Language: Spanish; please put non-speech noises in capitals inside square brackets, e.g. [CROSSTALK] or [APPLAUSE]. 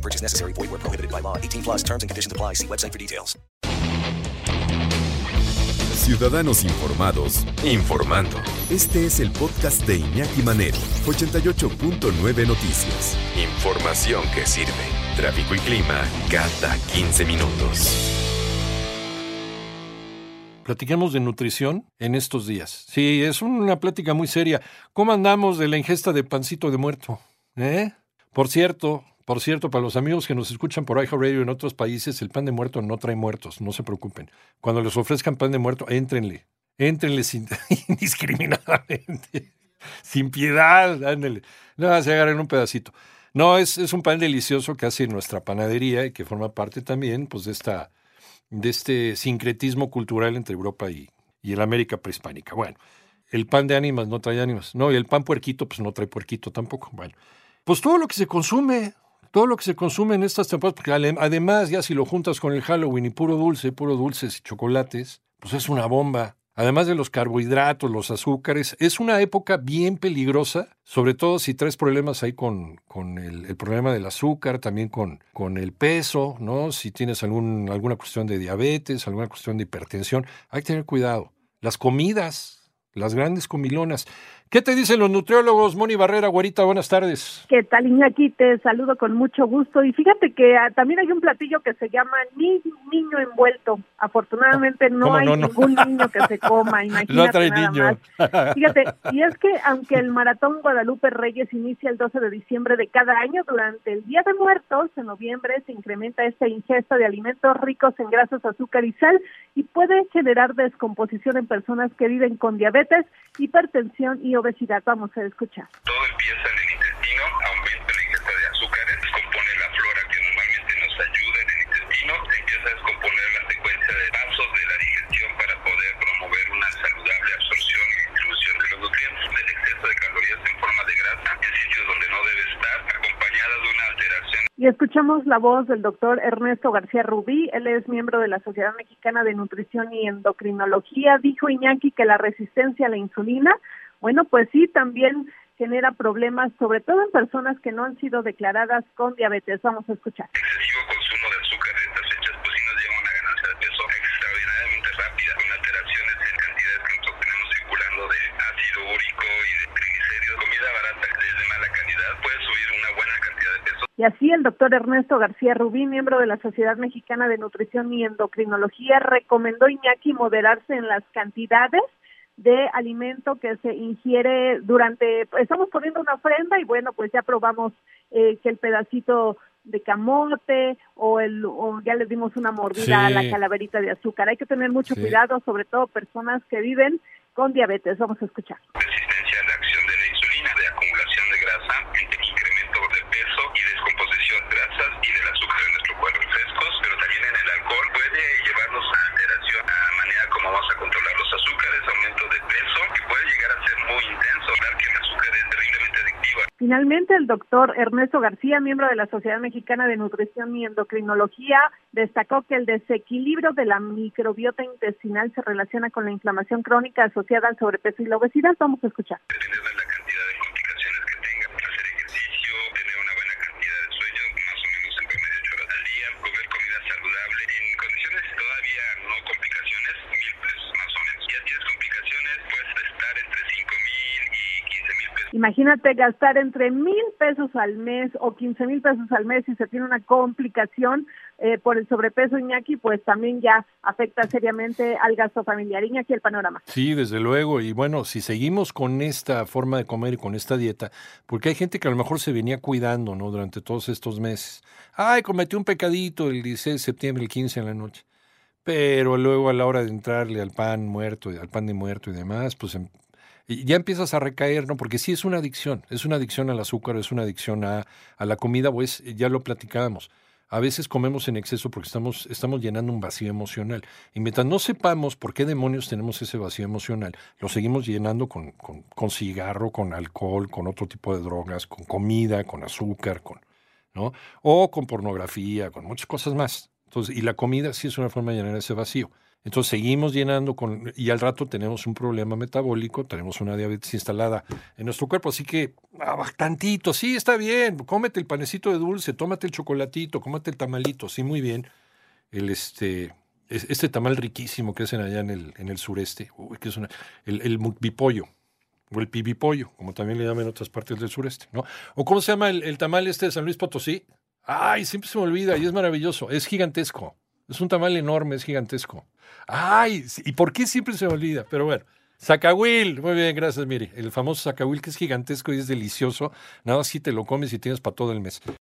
No purchase necessary. Void where prohibited by law. 18 plus terms and conditions apply. See website for details. Ciudadanos informados, informando. Este es el podcast de Iñaki Manero, 88.9 Noticias. Información que sirve. Tráfico y clima cada 15 minutos. Platiquemos de nutrición en estos días. Sí, es una plática muy seria. ¿Cómo andamos de la ingesta de pancito de muerto? ¿Eh? Por cierto, por cierto, para los amigos que nos escuchan por Radio en otros países, el pan de muerto no trae muertos, no se preocupen. Cuando les ofrezcan pan de muerto, éntrenle. Éntrenle [LAUGHS] indiscriminadamente. sin piedad, ándale. No, se agarren un pedacito. No, es, es un pan delicioso que hace nuestra panadería y que forma parte también pues, de, esta, de este sincretismo cultural entre Europa y, y el América prehispánica. Bueno, el pan de ánimas no trae ánimas. No, y el pan puerquito, pues no trae puerquito tampoco. Bueno, pues todo lo que se consume, todo lo que se consume en estas temporadas, porque además ya si lo juntas con el Halloween y puro dulce, puro dulces y chocolates, pues es una bomba. Además de los carbohidratos, los azúcares, es una época bien peligrosa, sobre todo si traes problemas ahí con, con el, problema del azúcar, también con, con el peso, ¿no? Si tienes algún, alguna cuestión de diabetes, alguna cuestión de hipertensión, hay que tener cuidado. Las comidas, las grandes comilonas. ¿Qué te dicen los nutriólogos? Moni Barrera, güerita, buenas tardes. ¿Qué tal, Iñaki? Te saludo con mucho gusto. Y fíjate que ah, también hay un platillo que se llama ni, niño envuelto. Afortunadamente no hay ningún niño que se coma, [LAUGHS] imagínate No trae niño. Más. [LAUGHS] Fíjate, y es que aunque el Maratón Guadalupe Reyes inicia el 12 de diciembre de cada año, durante el Día de Muertos, en noviembre, se incrementa esta ingesta de alimentos ricos en grasas, azúcar y sal y puede generar descomposición en personas que viven con diabetes, hipertensión y obesidad. Vamos a escuchar. Todo empieza en el intestino, aumenta la ingesta de azúcares, descompone la flora que normalmente nos ayuda en el intestino, empieza a descomponer la secuencia de pasos de la digestión para poder promover una saludable absorción y distribución de los nutrientes, del exceso de calorías en forma de grasa en sitios donde no debe estar, acompañada de una alteración. Y escuchamos la voz del doctor Ernesto García Rubí, él es miembro de la Sociedad Mexicana de Nutrición y Endocrinología. Dijo Iñaki que la resistencia a la insulina bueno, pues sí, también genera problemas, sobre todo en personas que no han sido declaradas con diabetes. Vamos a escuchar. Excesivo consumo de azúcar en estas fechas, pues sí nos lleva a una ganancia de peso extraordinariamente rápida, con alteraciones en cantidades que nosotros tenemos circulando de ácido úrico y de triglicéridos. Comida barata que es de mala calidad puede subir una buena cantidad de peso. Y así el doctor Ernesto García Rubí, miembro de la Sociedad Mexicana de Nutrición y Endocrinología, recomendó Iñaki moderarse en las cantidades de alimento que se ingiere durante, estamos poniendo una ofrenda y bueno, pues ya probamos eh, que el pedacito de camote o el o ya les dimos una mordida sí. a la calaverita de azúcar. Hay que tener mucho sí. cuidado, sobre todo personas que viven con diabetes. Vamos a escuchar. Finalmente, el doctor Ernesto García, miembro de la Sociedad Mexicana de Nutrición y Endocrinología, destacó que el desequilibrio de la microbiota intestinal se relaciona con la inflamación crónica asociada al sobrepeso y la obesidad. Vamos a escuchar. Imagínate gastar entre mil pesos al mes o 15 mil pesos al mes si se tiene una complicación eh, por el sobrepeso Iñaki, pues también ya afecta seriamente al gasto familiar. Iñaki, el panorama. Sí, desde luego. Y bueno, si seguimos con esta forma de comer y con esta dieta, porque hay gente que a lo mejor se venía cuidando, ¿no? Durante todos estos meses. Ay, cometí un pecadito el 16 de septiembre, el 15 en la noche. Pero luego a la hora de entrarle al pan muerto, al pan de muerto y demás, pues ya empiezas a recaer, ¿no? Porque sí es una adicción, es una adicción al azúcar, es una adicción a, a la comida, pues ya lo platicábamos a veces comemos en exceso porque estamos, estamos llenando un vacío emocional. Y mientras no sepamos por qué demonios tenemos ese vacío emocional, lo seguimos llenando con, con, con cigarro, con alcohol, con otro tipo de drogas, con comida, con azúcar, con, ¿no? O con pornografía, con muchas cosas más. Entonces, y la comida sí es una forma de llenar ese vacío. Entonces seguimos llenando con, y al rato tenemos un problema metabólico, tenemos una diabetes instalada en nuestro cuerpo. Así que, ah, tantito, sí, está bien, cómete el panecito de dulce, tómate el chocolatito, cómate el tamalito, sí, muy bien. El este, este tamal riquísimo que hacen allá en el, en el sureste, uy, que es una, el, el o el pibipollo, como también le llaman en otras partes del sureste, ¿no? O cómo se llama el tamal este de San Luis Potosí. Ay, siempre se me olvida y es maravilloso, es gigantesco. Es un tamal enorme, es gigantesco. Ay, ¿y por qué siempre se me olvida? Pero bueno. Zacahuil, muy bien, gracias, mire. El famoso zacahuil que es gigantesco y es delicioso. Nada, si te lo comes y tienes para todo el mes.